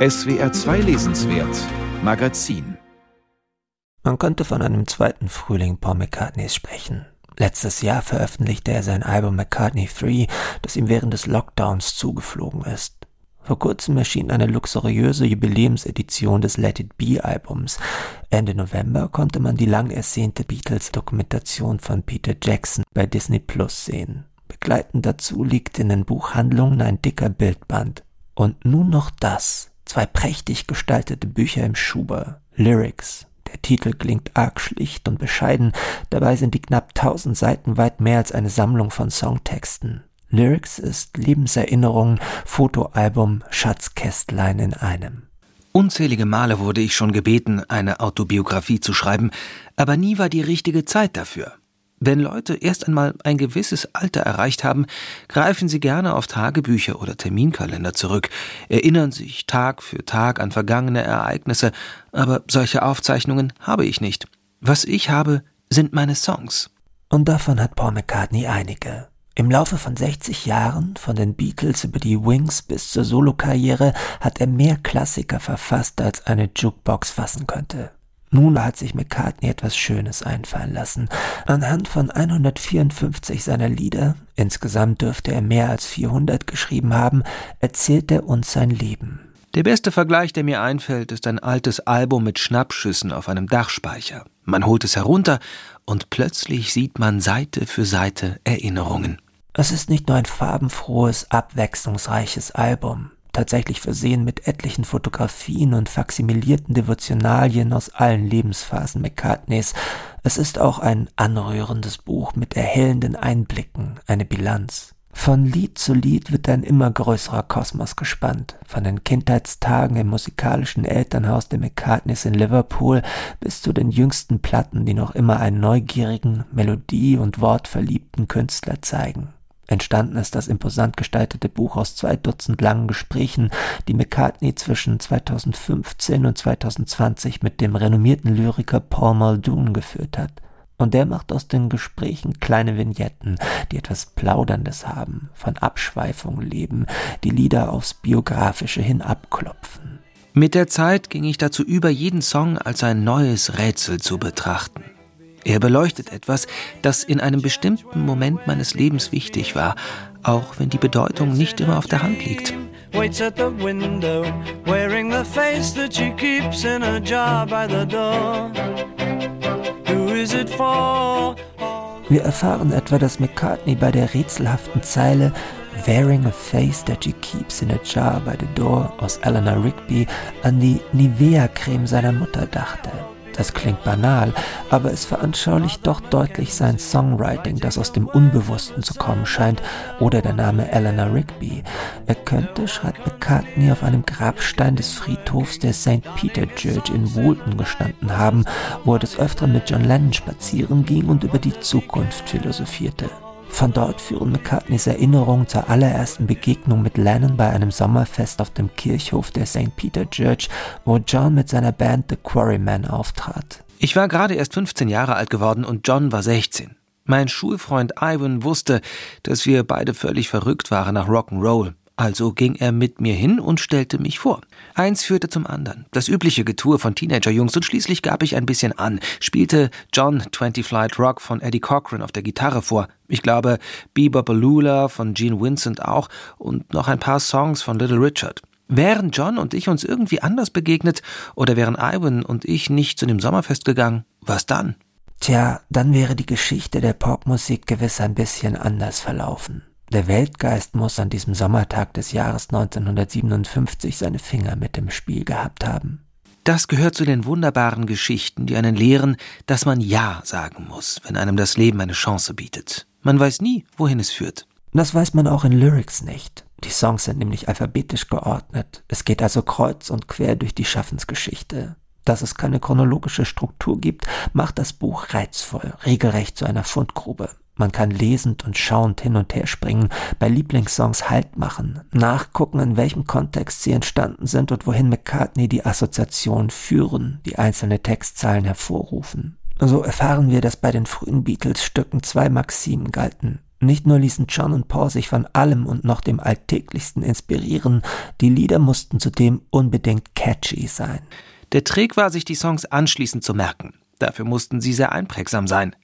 SWR 2 Lesenswert Magazin Man könnte von einem zweiten Frühling Paul McCartneys sprechen. Letztes Jahr veröffentlichte er sein Album McCartney 3, das ihm während des Lockdowns zugeflogen ist. Vor kurzem erschien eine luxuriöse Jubiläumsedition des Let It Be Albums. Ende November konnte man die lang ersehnte Beatles-Dokumentation von Peter Jackson bei Disney Plus sehen. Begleitend dazu liegt in den Buchhandlungen ein dicker Bildband. Und nun noch das. Zwei prächtig gestaltete Bücher im Schuber. Lyrics. Der Titel klingt arg schlicht und bescheiden, dabei sind die knapp tausend Seiten weit mehr als eine Sammlung von Songtexten. Lyrics ist Lebenserinnerung, Fotoalbum, Schatzkästlein in einem. Unzählige Male wurde ich schon gebeten, eine Autobiografie zu schreiben, aber nie war die richtige Zeit dafür. Wenn Leute erst einmal ein gewisses Alter erreicht haben, greifen sie gerne auf Tagebücher oder Terminkalender zurück, erinnern sich Tag für Tag an vergangene Ereignisse, aber solche Aufzeichnungen habe ich nicht. Was ich habe, sind meine Songs. Und davon hat Paul McCartney einige. Im Laufe von 60 Jahren, von den Beatles über die Wings bis zur Solokarriere, hat er mehr Klassiker verfasst, als eine Jukebox fassen könnte. Nun hat sich McCartney etwas Schönes einfallen lassen. Anhand von 154 seiner Lieder, insgesamt dürfte er mehr als 400 geschrieben haben, erzählt er uns sein Leben. Der beste Vergleich, der mir einfällt, ist ein altes Album mit Schnappschüssen auf einem Dachspeicher. Man holt es herunter und plötzlich sieht man Seite für Seite Erinnerungen. Es ist nicht nur ein farbenfrohes, abwechslungsreiches Album, tatsächlich versehen mit etlichen Fotografien und faksimilierten Devotionalien aus allen Lebensphasen McCartneys. Es ist auch ein anrührendes Buch mit erhellenden Einblicken, eine Bilanz. Von Lied zu Lied wird ein immer größerer Kosmos gespannt, von den Kindheitstagen im musikalischen Elternhaus der McCartneys in Liverpool bis zu den jüngsten Platten, die noch immer einen neugierigen, melodie- und wortverliebten Künstler zeigen. Entstanden ist das imposant gestaltete Buch aus zwei Dutzend langen Gesprächen, die McCartney zwischen 2015 und 2020 mit dem renommierten Lyriker Paul Muldoon geführt hat. Und der macht aus den Gesprächen kleine Vignetten, die etwas Plauderndes haben, von Abschweifung leben, die Lieder aufs Biografische hin abklopfen. Mit der Zeit ging ich dazu über, jeden Song als ein neues Rätsel zu betrachten. Er beleuchtet etwas, das in einem bestimmten Moment meines Lebens wichtig war, auch wenn die Bedeutung nicht immer auf der Hand liegt. Waits at the window, wearing the face that she keeps in a jar by the door. Who is it for? Wir erfahren etwa, dass McCartney bei der rätselhaften Zeile Wearing a face that she keeps in a jar by the door aus Eleanor Rigby an die Nivea-Creme seiner Mutter dachte. Das klingt banal, aber es veranschaulicht doch deutlich sein Songwriting, das aus dem Unbewussten zu kommen scheint, oder der Name Eleanor Rigby. Er könnte, schreibt McCartney, auf einem Grabstein des Friedhofs der St. Peter Church in Woolton gestanden haben, wo er des Öfteren mit John Lennon spazieren ging und über die Zukunft philosophierte. Von dort führen McCartneys Erinnerungen zur allerersten Begegnung mit Lennon bei einem Sommerfest auf dem Kirchhof der St. Peter Church, wo John mit seiner Band The Quarrymen auftrat. Ich war gerade erst 15 Jahre alt geworden und John war 16. Mein Schulfreund Ivan wusste, dass wir beide völlig verrückt waren nach Rock'n'Roll. Also ging er mit mir hin und stellte mich vor. Eins führte zum anderen. Das übliche Getue von Teenagerjungs und schließlich gab ich ein bisschen an, spielte John 20 Flight Rock von Eddie Cochran auf der Gitarre vor. Ich glaube, Bebop von Gene Vincent auch und noch ein paar Songs von Little Richard. Wären John und ich uns irgendwie anders begegnet oder wären Ivan und ich nicht zu dem Sommerfest gegangen, was dann? Tja, dann wäre die Geschichte der Popmusik gewiss ein bisschen anders verlaufen. Der Weltgeist muss an diesem Sommertag des Jahres 1957 seine Finger mit im Spiel gehabt haben. Das gehört zu den wunderbaren Geschichten, die einen lehren, dass man Ja sagen muss, wenn einem das Leben eine Chance bietet. Man weiß nie, wohin es führt. Das weiß man auch in Lyrics nicht. Die Songs sind nämlich alphabetisch geordnet. Es geht also kreuz und quer durch die Schaffensgeschichte. Dass es keine chronologische Struktur gibt, macht das Buch reizvoll, regelrecht zu einer Fundgrube. Man kann lesend und schauend hin und her springen, bei Lieblingssongs Halt machen, nachgucken, in welchem Kontext sie entstanden sind und wohin McCartney die Assoziation führen, die einzelne Textzeilen hervorrufen. So erfahren wir, dass bei den frühen Beatles-Stücken zwei Maximen galten. Nicht nur ließen John und Paul sich von allem und noch dem Alltäglichsten inspirieren, die Lieder mussten zudem unbedingt catchy sein. Der Trick war, sich die Songs anschließend zu merken. Dafür mussten sie sehr einprägsam sein.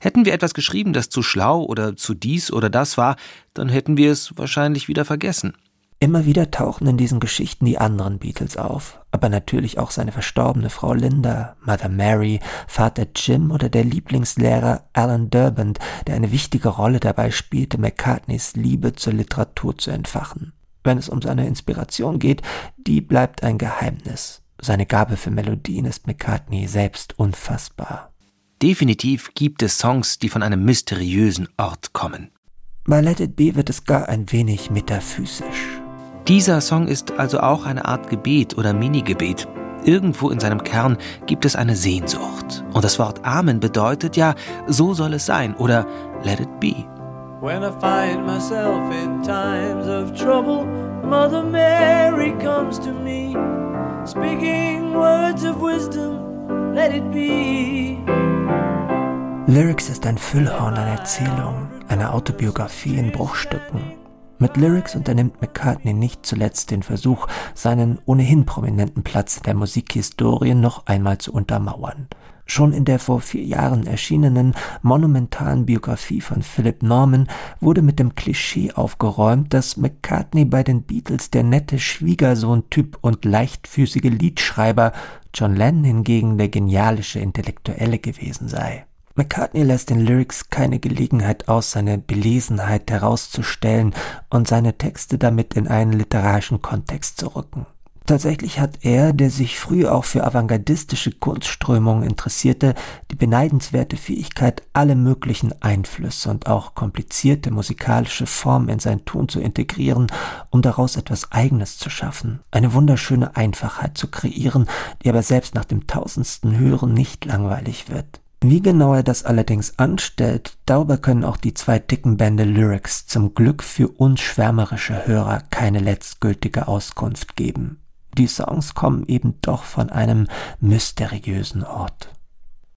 Hätten wir etwas geschrieben, das zu schlau oder zu dies oder das war, dann hätten wir es wahrscheinlich wieder vergessen. Immer wieder tauchen in diesen Geschichten die anderen Beatles auf, aber natürlich auch seine verstorbene Frau Linda, Mother Mary, Vater Jim oder der Lieblingslehrer Alan Durband, der eine wichtige Rolle dabei spielte, McCartneys Liebe zur Literatur zu entfachen. Wenn es um seine Inspiration geht, die bleibt ein Geheimnis. Seine Gabe für Melodien ist McCartney selbst unfassbar. Definitiv gibt es Songs, die von einem mysteriösen Ort kommen. Bei Let It Be wird es gar ein wenig metaphysisch. Dieser Song ist also auch eine Art Gebet oder Mini-Gebet. Irgendwo in seinem Kern gibt es eine Sehnsucht. Und das Wort Amen bedeutet ja, so soll es sein oder let it be. When I find myself in times of trouble, Mother Mary comes to me, speaking words of wisdom, let it be. Lyrics ist ein Füllhorn an Erzählungen, eine Autobiografie in Bruchstücken, mit Lyrics unternimmt McCartney nicht zuletzt den Versuch, seinen ohnehin prominenten Platz in der Musikhistorie noch einmal zu untermauern. Schon in der vor vier Jahren erschienenen monumentalen Biografie von Philip Norman wurde mit dem Klischee aufgeräumt, dass McCartney bei den Beatles der nette Schwiegersohn-Typ und leichtfüßige Liedschreiber, John Lennon hingegen der genialische Intellektuelle gewesen sei. McCartney lässt den Lyrics keine Gelegenheit aus, seine Belesenheit herauszustellen und seine Texte damit in einen literarischen Kontext zu rücken. Tatsächlich hat er, der sich früh auch für avantgardistische Kunstströmungen interessierte, die beneidenswerte Fähigkeit, alle möglichen Einflüsse und auch komplizierte musikalische Formen in sein Tun zu integrieren, um daraus etwas Eigenes zu schaffen, eine wunderschöne Einfachheit zu kreieren, die aber selbst nach dem tausendsten Hören nicht langweilig wird. Wie genau er das allerdings anstellt, darüber können auch die zwei dicken Bände Lyrics zum Glück für uns schwärmerische Hörer keine letztgültige Auskunft geben. Die Songs kommen eben doch von einem mysteriösen Ort.